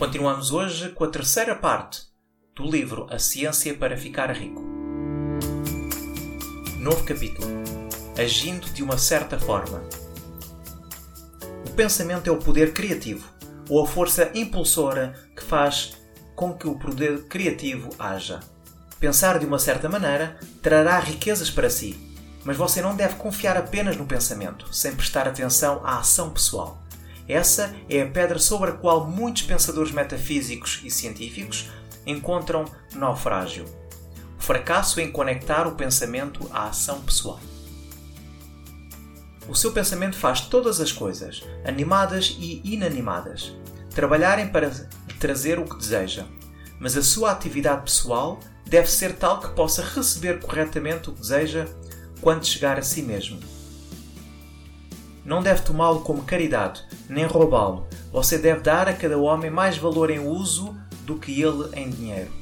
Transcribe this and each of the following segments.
Continuamos hoje com a terceira parte do livro A Ciência para Ficar Rico. Novo capítulo Agindo de uma certa forma. O pensamento é o poder criativo, ou a força impulsora que faz com que o poder criativo haja. Pensar de uma certa maneira trará riquezas para si, mas você não deve confiar apenas no pensamento, sem prestar atenção à ação pessoal. Essa é a pedra sobre a qual muitos pensadores metafísicos e científicos encontram naufrágio. O fracasso em conectar o pensamento à ação pessoal. O seu pensamento faz todas as coisas, animadas e inanimadas, trabalharem para trazer o que deseja, mas a sua atividade pessoal deve ser tal que possa receber corretamente o que deseja quando chegar a si mesmo. Não deve tomá-lo como caridade, nem roubá-lo. Você deve dar a cada homem mais valor em uso do que ele em dinheiro.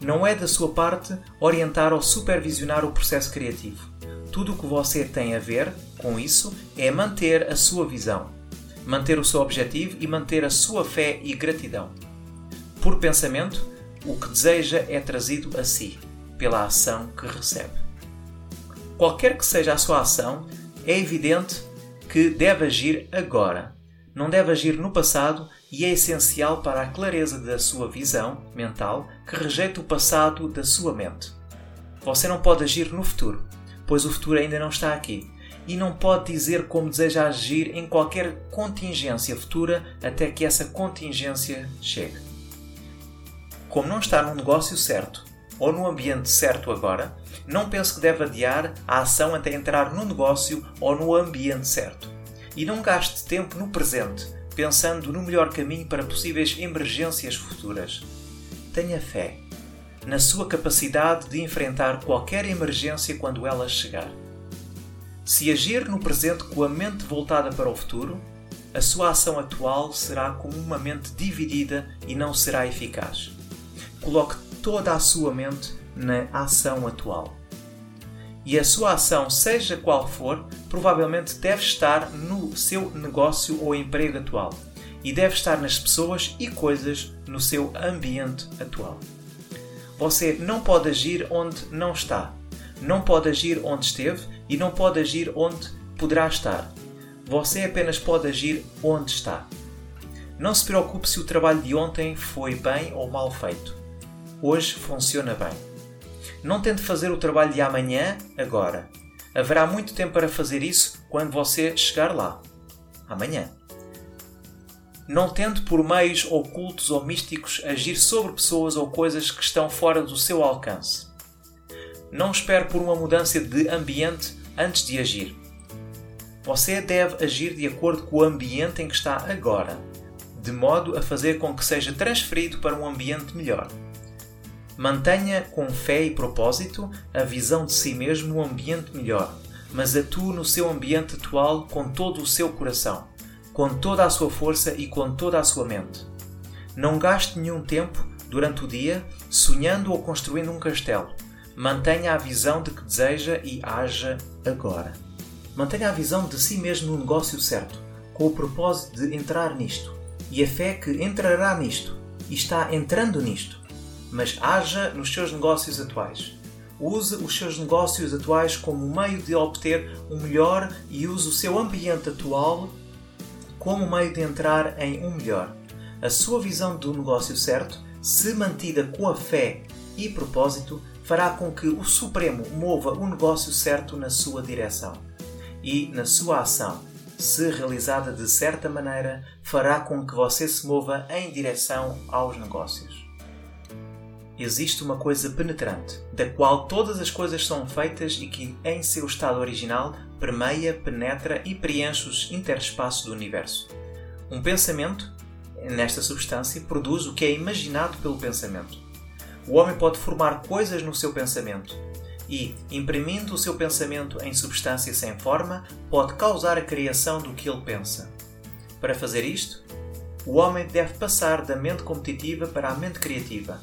Não é da sua parte orientar ou supervisionar o processo criativo. Tudo o que você tem a ver com isso é manter a sua visão, manter o seu objetivo e manter a sua fé e gratidão. Por pensamento, o que deseja é trazido a si, pela ação que recebe. Qualquer que seja a sua ação, é evidente que deve agir agora. Não deve agir no passado e é essencial para a clareza da sua visão mental que rejeita o passado da sua mente. Você não pode agir no futuro, pois o futuro ainda não está aqui, e não pode dizer como deseja agir em qualquer contingência futura até que essa contingência chegue. Como não está no negócio certo ou no ambiente certo agora, não pense que deve adiar a ação até entrar no negócio ou no ambiente certo. E não gaste tempo no presente, pensando no melhor caminho para possíveis emergências futuras. Tenha fé na sua capacidade de enfrentar qualquer emergência quando ela chegar. Se agir no presente com a mente voltada para o futuro, a sua ação atual será como uma mente dividida e não será eficaz. Coloque toda a sua mente na ação atual. E a sua ação, seja qual for, provavelmente deve estar no seu negócio ou emprego atual e deve estar nas pessoas e coisas no seu ambiente atual. Você não pode agir onde não está, não pode agir onde esteve e não pode agir onde poderá estar. Você apenas pode agir onde está. Não se preocupe se o trabalho de ontem foi bem ou mal feito. Hoje funciona bem. Não tente fazer o trabalho de amanhã agora. Haverá muito tempo para fazer isso quando você chegar lá. Amanhã. Não tente por meios ocultos ou místicos agir sobre pessoas ou coisas que estão fora do seu alcance. Não espere por uma mudança de ambiente antes de agir. Você deve agir de acordo com o ambiente em que está agora, de modo a fazer com que seja transferido para um ambiente melhor. Mantenha com fé e propósito a visão de si mesmo no ambiente melhor, mas atue no seu ambiente atual com todo o seu coração, com toda a sua força e com toda a sua mente. Não gaste nenhum tempo durante o dia sonhando ou construindo um castelo. Mantenha a visão de que deseja e haja agora. Mantenha a visão de si mesmo no negócio certo, com o propósito de entrar nisto, e a fé que entrará nisto e está entrando nisto mas haja nos seus negócios atuais. Use os seus negócios atuais como meio de obter um melhor e use o seu ambiente atual como meio de entrar em um melhor. A sua visão do negócio certo, se mantida com a fé e propósito, fará com que o Supremo mova o negócio certo na sua direção. E na sua ação, se realizada de certa maneira, fará com que você se mova em direção aos negócios existe uma coisa penetrante, da qual todas as coisas são feitas e que, em seu estado original, permeia, penetra e preenche os interespaços do universo. Um pensamento nesta substância, produz o que é imaginado pelo pensamento. O homem pode formar coisas no seu pensamento e, imprimindo o seu pensamento em substância sem forma, pode causar a criação do que ele pensa. Para fazer isto, o homem deve passar da mente competitiva para a mente criativa.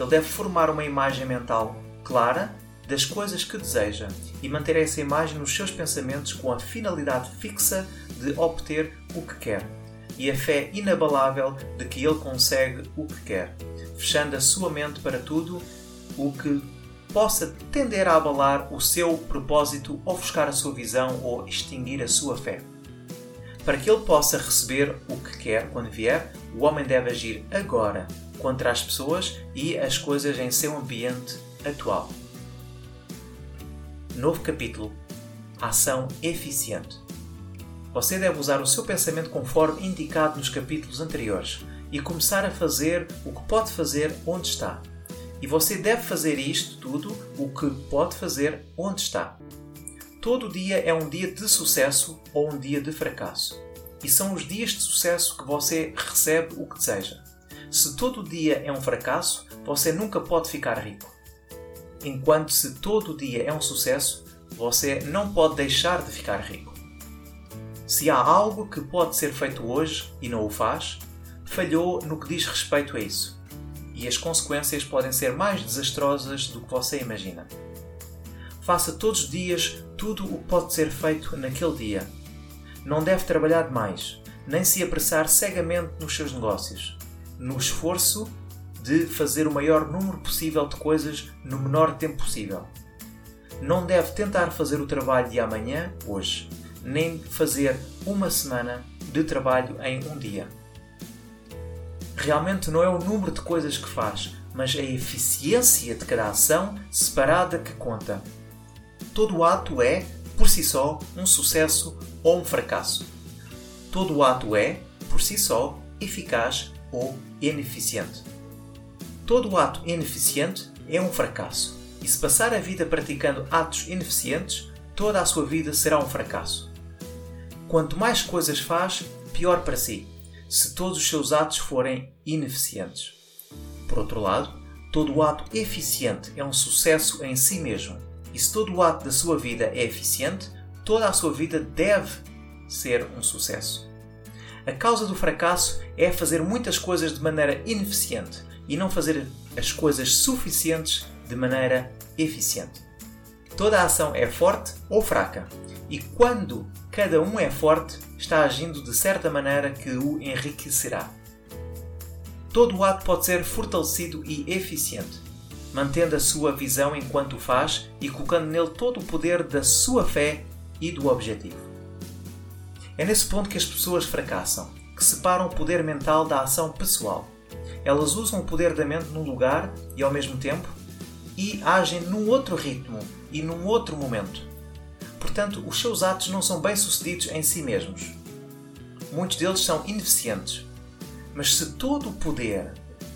Ele deve formar uma imagem mental clara das coisas que deseja e manter essa imagem nos seus pensamentos com a finalidade fixa de obter o que quer e a fé inabalável de que ele consegue o que quer, fechando a sua mente para tudo o que possa tender a abalar o seu propósito, ofuscar a sua visão ou extinguir a sua fé. Para que ele possa receber o que quer quando vier, o homem deve agir agora contra as pessoas e as coisas em seu ambiente atual. Novo capítulo Ação eficiente. Você deve usar o seu pensamento conforme indicado nos capítulos anteriores e começar a fazer o que pode fazer onde está. E você deve fazer isto tudo, o que pode fazer onde está. Todo dia é um dia de sucesso ou um dia de fracasso. E são os dias de sucesso que você recebe o que deseja. Se todo dia é um fracasso, você nunca pode ficar rico. Enquanto se todo dia é um sucesso, você não pode deixar de ficar rico. Se há algo que pode ser feito hoje e não o faz, falhou no que diz respeito a isso. E as consequências podem ser mais desastrosas do que você imagina. Faça todos os dias tudo o que pode ser feito naquele dia. Não deve trabalhar demais, nem se apressar cegamente nos seus negócios, no esforço de fazer o maior número possível de coisas no menor tempo possível. Não deve tentar fazer o trabalho de amanhã, hoje, nem fazer uma semana de trabalho em um dia. Realmente não é o número de coisas que faz, mas a eficiência de cada ação separada que conta todo ato é, por si só, um sucesso ou um fracasso. Todo ato é, por si só, eficaz ou ineficiente. Todo ato ineficiente é um fracasso, e se passar a vida praticando atos ineficientes, toda a sua vida será um fracasso. Quanto mais coisas faz, pior para si, se todos os seus atos forem ineficientes. Por outro lado, todo ato eficiente é um sucesso em si mesmo e se todo ato da sua vida é eficiente, toda a sua vida deve ser um sucesso. A causa do fracasso é fazer muitas coisas de maneira ineficiente e não fazer as coisas suficientes de maneira eficiente. Toda ação é forte ou fraca, e quando cada um é forte, está agindo de certa maneira que o enriquecerá. Todo o ato pode ser fortalecido e eficiente mantendo a sua visão enquanto o faz e colocando nele todo o poder da sua fé e do objetivo. É nesse ponto que as pessoas fracassam, que separam o poder mental da ação pessoal. Elas usam o poder da mente num lugar e ao mesmo tempo e agem num outro ritmo e num outro momento. Portanto, os seus atos não são bem-sucedidos em si mesmos. Muitos deles são ineficientes. Mas se todo o poder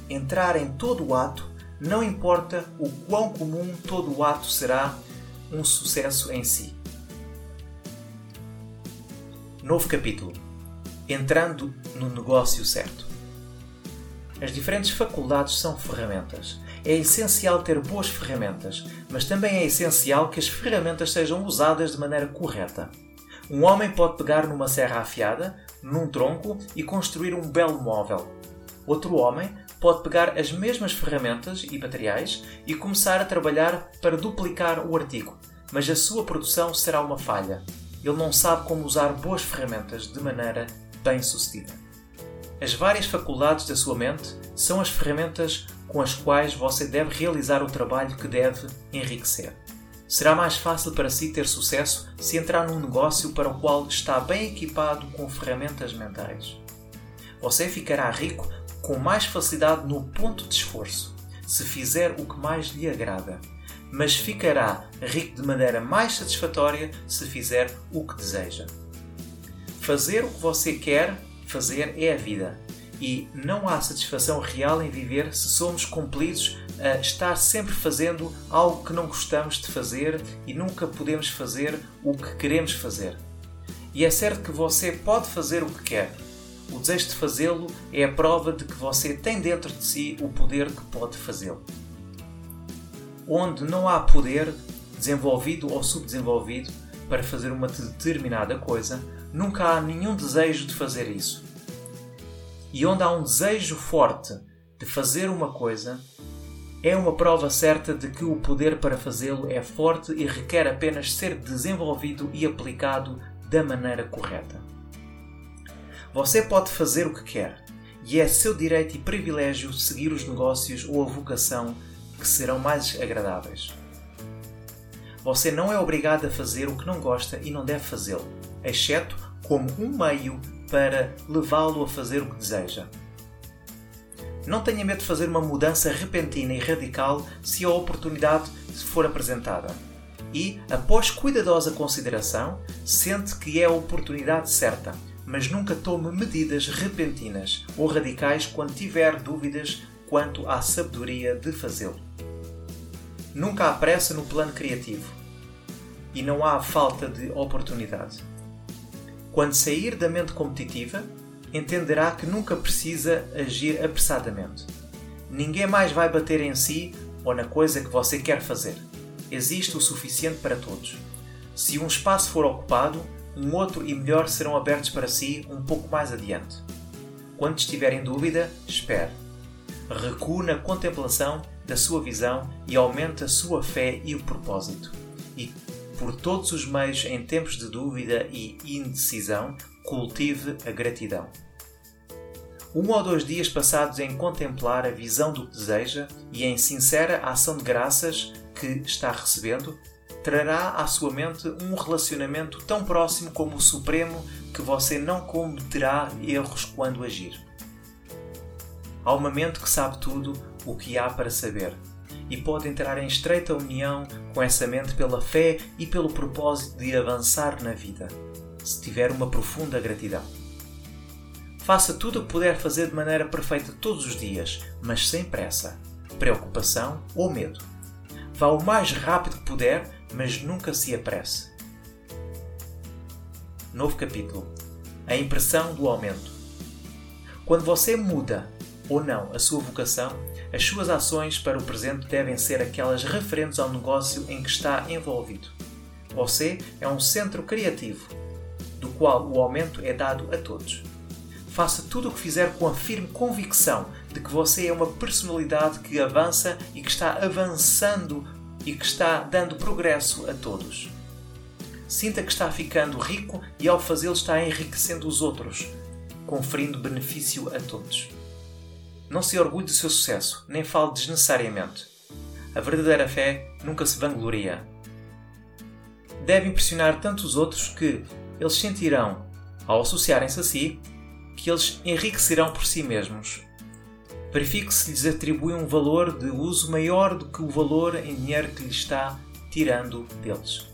entrar em todo o ato, não importa o quão comum todo o ato será um sucesso em si. Novo capítulo. Entrando no negócio certo. As diferentes faculdades são ferramentas. É essencial ter boas ferramentas, mas também é essencial que as ferramentas sejam usadas de maneira correta. Um homem pode pegar numa serra afiada, num tronco e construir um belo móvel. Outro homem pode pegar as mesmas ferramentas e materiais e começar a trabalhar para duplicar o artigo, mas a sua produção será uma falha. Ele não sabe como usar boas ferramentas de maneira bem sucedida. As várias faculdades da sua mente são as ferramentas com as quais você deve realizar o trabalho que deve enriquecer. Será mais fácil para si ter sucesso se entrar num negócio para o qual está bem equipado com ferramentas mentais. Você ficará rico com mais facilidade no ponto de esforço, se fizer o que mais lhe agrada, mas ficará rico de maneira mais satisfatória se fizer o que deseja. Fazer o que você quer fazer é a vida, e não há satisfação real em viver se somos compelidos a estar sempre fazendo algo que não gostamos de fazer e nunca podemos fazer o que queremos fazer. E é certo que você pode fazer o que quer, o desejo de fazê-lo é a prova de que você tem dentro de si o poder que pode fazê-lo. Onde não há poder, desenvolvido ou subdesenvolvido, para fazer uma determinada coisa, nunca há nenhum desejo de fazer isso. E onde há um desejo forte de fazer uma coisa, é uma prova certa de que o poder para fazê-lo é forte e requer apenas ser desenvolvido e aplicado da maneira correta. Você pode fazer o que quer, e é seu direito e privilégio seguir os negócios ou a vocação que serão mais agradáveis. Você não é obrigado a fazer o que não gosta e não deve fazê-lo, exceto como um meio para levá-lo a fazer o que deseja. Não tenha medo de fazer uma mudança repentina e radical se a oportunidade for apresentada. E, após cuidadosa consideração, sente que é a oportunidade certa, mas nunca tome medidas repentinas ou radicais quando tiver dúvidas quanto à sabedoria de fazê-lo. Nunca há pressa no plano criativo e não há falta de oportunidade. Quando sair da mente competitiva, entenderá que nunca precisa agir apressadamente. Ninguém mais vai bater em si ou na coisa que você quer fazer. Existe o suficiente para todos. Se um espaço for ocupado, um outro e melhor serão abertos para si um pouco mais adiante. Quando estiver em dúvida, espere. Recue na contemplação da sua visão e aumente a sua fé e o propósito. E, por todos os meios em tempos de dúvida e indecisão, cultive a gratidão. Um ou dois dias passados em contemplar a visão do que deseja e em sincera ação de graças que está recebendo, trará à sua mente um relacionamento tão próximo como o Supremo que você não cometerá erros quando agir. Há uma mente que sabe tudo o que há para saber e pode entrar em estreita união com essa mente pela fé e pelo propósito de avançar na vida, se tiver uma profunda gratidão. Faça tudo o que puder fazer de maneira perfeita todos os dias, mas sem pressa, preocupação ou medo. Vá o mais rápido que puder, mas nunca se apresse. Novo capítulo. A impressão do aumento. Quando você muda ou não a sua vocação, as suas ações para o presente devem ser aquelas referentes ao negócio em que está envolvido. Você é um centro criativo, do qual o aumento é dado a todos. Faça tudo o que fizer com a firme convicção de que você é uma personalidade que avança e que está avançando e que está dando progresso a todos. Sinta que está ficando rico e ao fazê-lo está enriquecendo os outros, conferindo benefício a todos. Não se orgulhe do seu sucesso, nem fale desnecessariamente. A verdadeira fé nunca se vangloria. Deve impressionar tanto os outros que eles sentirão, ao associarem-se a si, que eles enriquecerão por si mesmos. Verifique se lhes atribui um valor de uso maior do que o valor em dinheiro que lhes está tirando deles.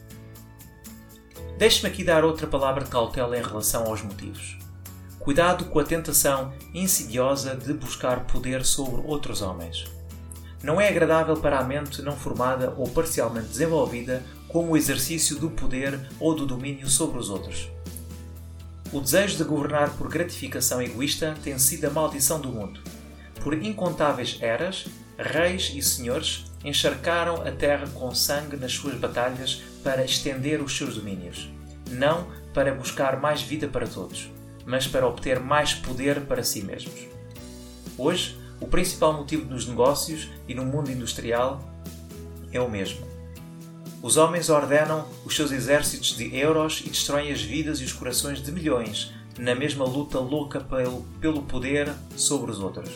Deixe-me aqui dar outra palavra de cautela em relação aos motivos. Cuidado com a tentação insidiosa de buscar poder sobre outros homens. Não é agradável para a mente não formada ou parcialmente desenvolvida como o exercício do poder ou do domínio sobre os outros. O desejo de governar por gratificação egoísta tem sido a maldição do mundo. Por incontáveis eras, reis e senhores encharcaram a terra com sangue nas suas batalhas para estender os seus domínios, não para buscar mais vida para todos, mas para obter mais poder para si mesmos. Hoje, o principal motivo nos negócios e no mundo industrial é o mesmo os homens ordenam os seus exércitos de euros e destroem as vidas e os corações de milhões na mesma luta louca pelo, pelo poder sobre os outros.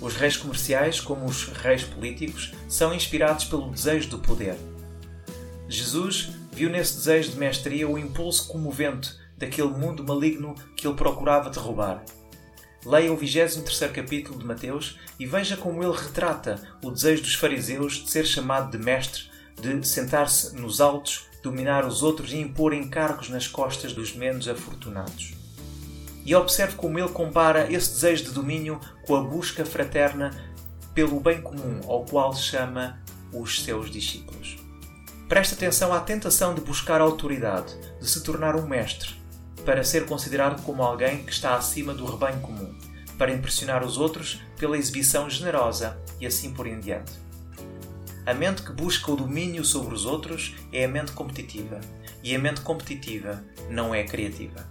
Os reis comerciais, como os reis políticos, são inspirados pelo desejo do poder. Jesus viu nesse desejo de mestria o impulso comovente daquele mundo maligno que ele procurava derrubar. Leia o 23 capítulo de Mateus e veja como ele retrata o desejo dos fariseus de ser chamado de mestre de sentar-se nos altos, dominar os outros e impor encargos nas costas dos menos afortunados. E observe como ele compara esse desejo de domínio com a busca fraterna pelo bem comum ao qual chama os seus discípulos. Preste atenção à tentação de buscar autoridade, de se tornar um mestre. Para ser considerado como alguém que está acima do rebanho comum, para impressionar os outros pela exibição generosa e assim por em diante. A mente que busca o domínio sobre os outros é a mente competitiva, e a mente competitiva não é criativa.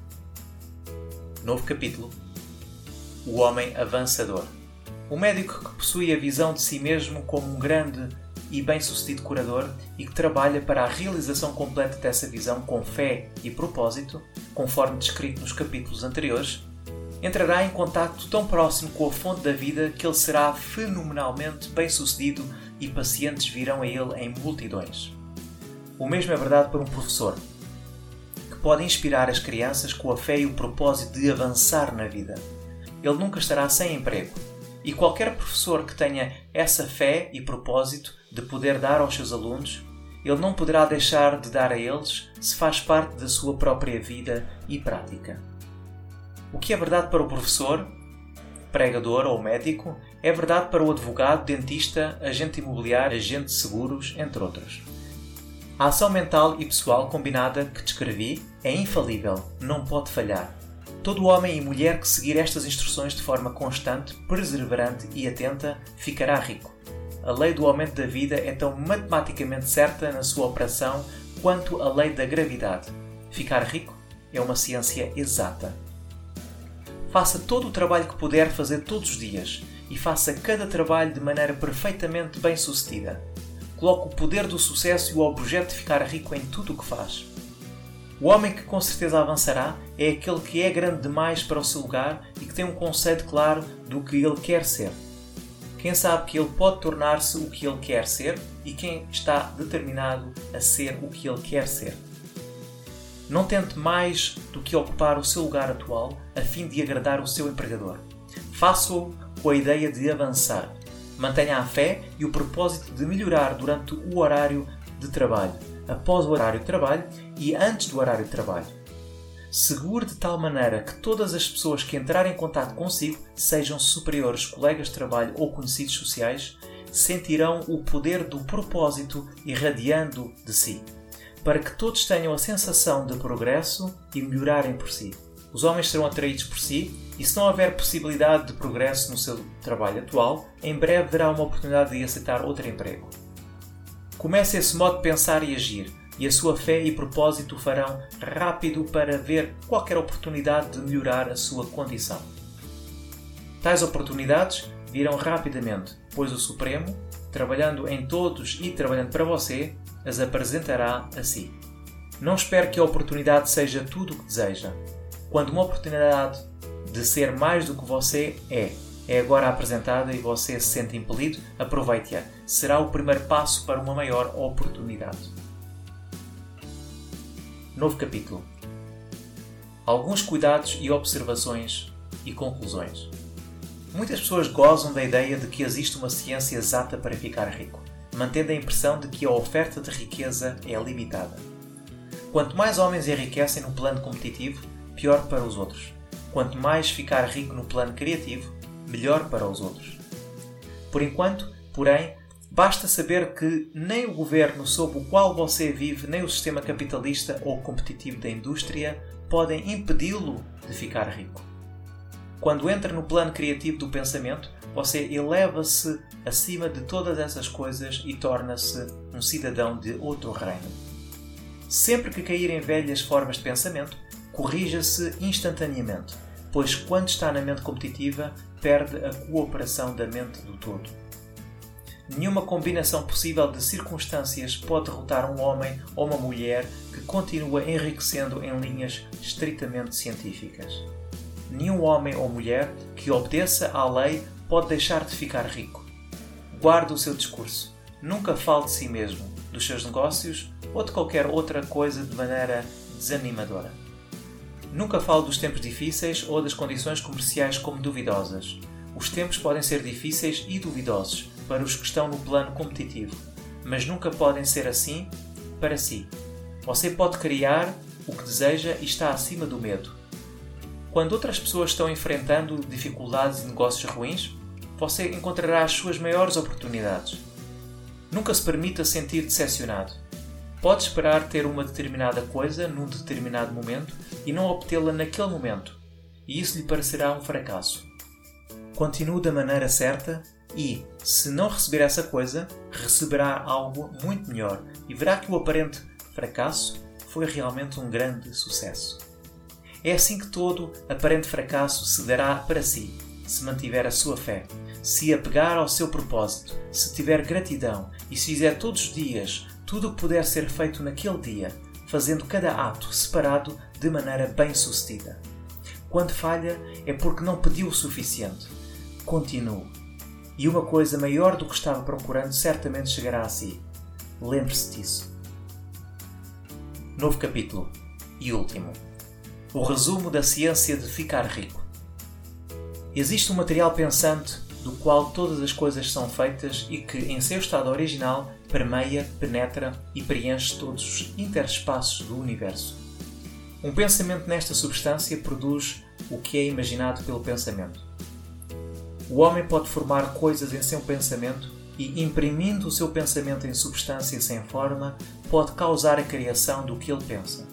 Novo capítulo: O Homem Avançador. O médico que possui a visão de si mesmo como um grande e bem-sucedido curador e que trabalha para a realização completa dessa visão com fé e propósito, conforme descrito nos capítulos anteriores, entrará em contato tão próximo com a fonte da vida que ele será fenomenalmente bem-sucedido e pacientes virão a ele em multidões. O mesmo é verdade para um professor, que pode inspirar as crianças com a fé e o propósito de avançar na vida. Ele nunca estará sem emprego e qualquer professor que tenha essa fé e propósito de poder dar aos seus alunos, ele não poderá deixar de dar a eles se faz parte da sua própria vida e prática. O que é verdade para o professor, pregador ou médico, é verdade para o advogado, dentista, agente imobiliário, agente de seguros, entre outros. A ação mental e pessoal combinada que descrevi é infalível, não pode falhar. Todo homem e mulher que seguir estas instruções de forma constante, perseverante e atenta ficará rico. A lei do aumento da vida é tão matematicamente certa na sua operação quanto a lei da gravidade. Ficar rico é uma ciência exata. Faça todo o trabalho que puder fazer todos os dias e faça cada trabalho de maneira perfeitamente bem sucedida. Coloque o poder do sucesso e o objeto de ficar rico em tudo o que faz. O homem que com certeza avançará é aquele que é grande demais para o seu lugar e que tem um conceito claro do que ele quer ser. Quem sabe que ele pode tornar-se o que ele quer ser e quem está determinado a ser o que ele quer ser. Não tente mais do que ocupar o seu lugar atual a fim de agradar o seu empregador. Faça-o com a ideia de avançar. Mantenha a fé e o propósito de melhorar durante o horário de trabalho após o horário de trabalho e antes do horário de trabalho. Segure de tal maneira que todas as pessoas que entrarem em contato consigo, sejam superiores, colegas de trabalho ou conhecidos sociais, sentirão o poder do propósito irradiando de si, para que todos tenham a sensação de progresso e melhorarem por si. Os homens serão atraídos por si e, se não houver possibilidade de progresso no seu trabalho atual, em breve verá uma oportunidade de aceitar outro emprego. Comece esse modo de pensar e agir, e a sua fé e propósito o farão rápido para ver qualquer oportunidade de melhorar a sua condição. Tais oportunidades virão rapidamente, pois o Supremo, trabalhando em todos e trabalhando para você, as apresentará a si. Não espere que a oportunidade seja tudo o que deseja. Quando uma oportunidade de ser mais do que você é, é agora apresentada e você se sente impelido, aproveite-a. Será o primeiro passo para uma maior oportunidade. Novo capítulo. Alguns cuidados e observações e conclusões. Muitas pessoas gozam da ideia de que existe uma ciência exata para ficar rico, mantendo a impressão de que a oferta de riqueza é limitada. Quanto mais homens enriquecem no plano competitivo, pior para os outros. Quanto mais ficar rico no plano criativo, melhor para os outros. Por enquanto, porém, basta saber que nem o governo sob o qual você vive, nem o sistema capitalista ou competitivo da indústria podem impedi-lo de ficar rico. Quando entra no plano criativo do pensamento, você eleva-se acima de todas essas coisas e torna-se um cidadão de outro reino. Sempre que cair em velhas formas de pensamento, corrija-se instantaneamente pois quando está na mente competitiva, perde a cooperação da mente do todo. Nenhuma combinação possível de circunstâncias pode derrotar um homem ou uma mulher que continua enriquecendo em linhas estritamente científicas. Nenhum homem ou mulher que obedeça à lei pode deixar de ficar rico. Guarde o seu discurso. Nunca fale de si mesmo, dos seus negócios ou de qualquer outra coisa de maneira desanimadora. Nunca falo dos tempos difíceis ou das condições comerciais como duvidosas. Os tempos podem ser difíceis e duvidosos para os que estão no plano competitivo, mas nunca podem ser assim para si. Você pode criar o que deseja e está acima do medo. Quando outras pessoas estão enfrentando dificuldades e negócios ruins, você encontrará as suas maiores oportunidades. Nunca se permita sentir decepcionado. Pode esperar ter uma determinada coisa num determinado momento e não obtê-la naquele momento, e isso lhe parecerá um fracasso. Continue da maneira certa e, se não receber essa coisa, receberá algo muito melhor e verá que o aparente fracasso foi realmente um grande sucesso. É assim que todo aparente fracasso se dará para si, se mantiver a sua fé, se apegar ao seu propósito, se tiver gratidão e se fizer todos os dias tudo o que puder ser feito naquele dia, fazendo cada ato separado de maneira bem-sucedida. Quando falha, é porque não pediu o suficiente. Continue. E uma coisa maior do que estava procurando certamente chegará a si. Lembre-se disso. Novo capítulo. E último. O resumo da ciência de ficar rico. Existe um material pensante do qual todas as coisas são feitas e que, em seu estado original, permeia, penetra e preenche todos os interespaços do universo. Um pensamento nesta substância produz o que é imaginado pelo pensamento. O homem pode formar coisas em seu pensamento e, imprimindo o seu pensamento em substância sem forma, pode causar a criação do que ele pensa.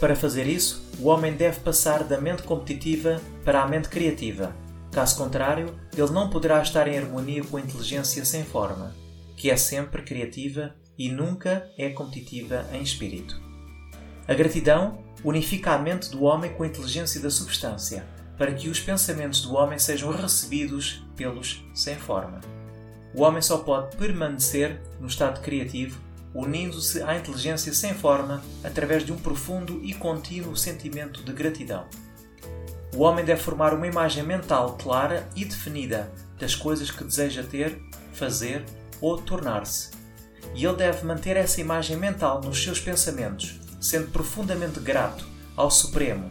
Para fazer isso, o homem deve passar da mente competitiva para a mente criativa. Caso contrário, ele não poderá estar em harmonia com a inteligência sem forma, que é sempre criativa e nunca é competitiva em espírito. A gratidão unifica a mente do homem com a inteligência da substância, para que os pensamentos do homem sejam recebidos pelos sem forma. O homem só pode permanecer no estado criativo unindo-se à inteligência sem forma através de um profundo e contínuo sentimento de gratidão. O homem deve formar uma imagem mental clara e definida das coisas que deseja ter, fazer ou tornar-se. E ele deve manter essa imagem mental nos seus pensamentos, sendo profundamente grato ao Supremo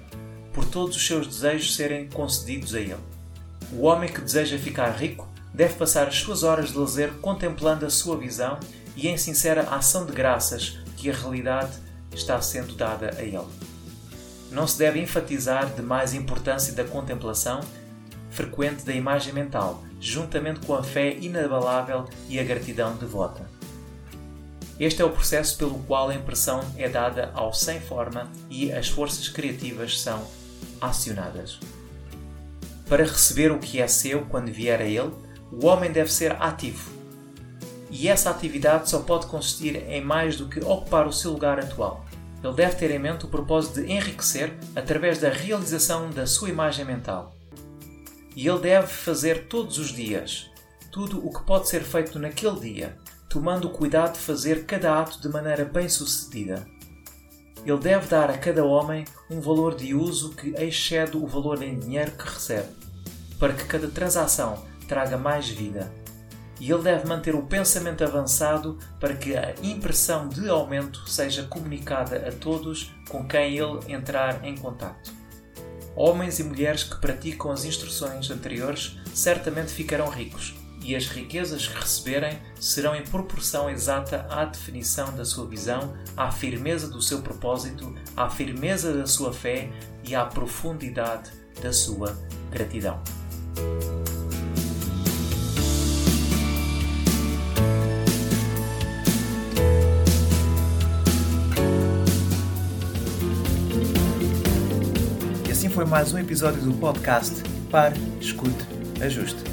por todos os seus desejos serem concedidos a ele. O homem que deseja ficar rico deve passar as suas horas de lazer contemplando a sua visão e em sincera ação de graças que a realidade está sendo dada a ele. Não se deve enfatizar demais a importância da contemplação frequente da imagem mental, juntamente com a fé inabalável e a gratidão devota. Este é o processo pelo qual a impressão é dada ao sem forma e as forças criativas são acionadas. Para receber o que é seu quando vier a ele, o homem deve ser ativo. E essa atividade só pode consistir em mais do que ocupar o seu lugar atual. Ele deve ter em mente o propósito de enriquecer através da realização da sua imagem mental. E ele deve fazer todos os dias tudo o que pode ser feito naquele dia, tomando o cuidado de fazer cada ato de maneira bem-sucedida. Ele deve dar a cada homem um valor de uso que excede o valor em dinheiro que recebe, para que cada transação traga mais vida. E ele deve manter o pensamento avançado para que a impressão de aumento seja comunicada a todos com quem ele entrar em contato. Homens e mulheres que praticam as instruções anteriores certamente ficarão ricos, e as riquezas que receberem serão em proporção exata à definição da sua visão, à firmeza do seu propósito, à firmeza da sua fé e à profundidade da sua gratidão. E assim foi mais um episódio do podcast Pare, Escute, Ajuste.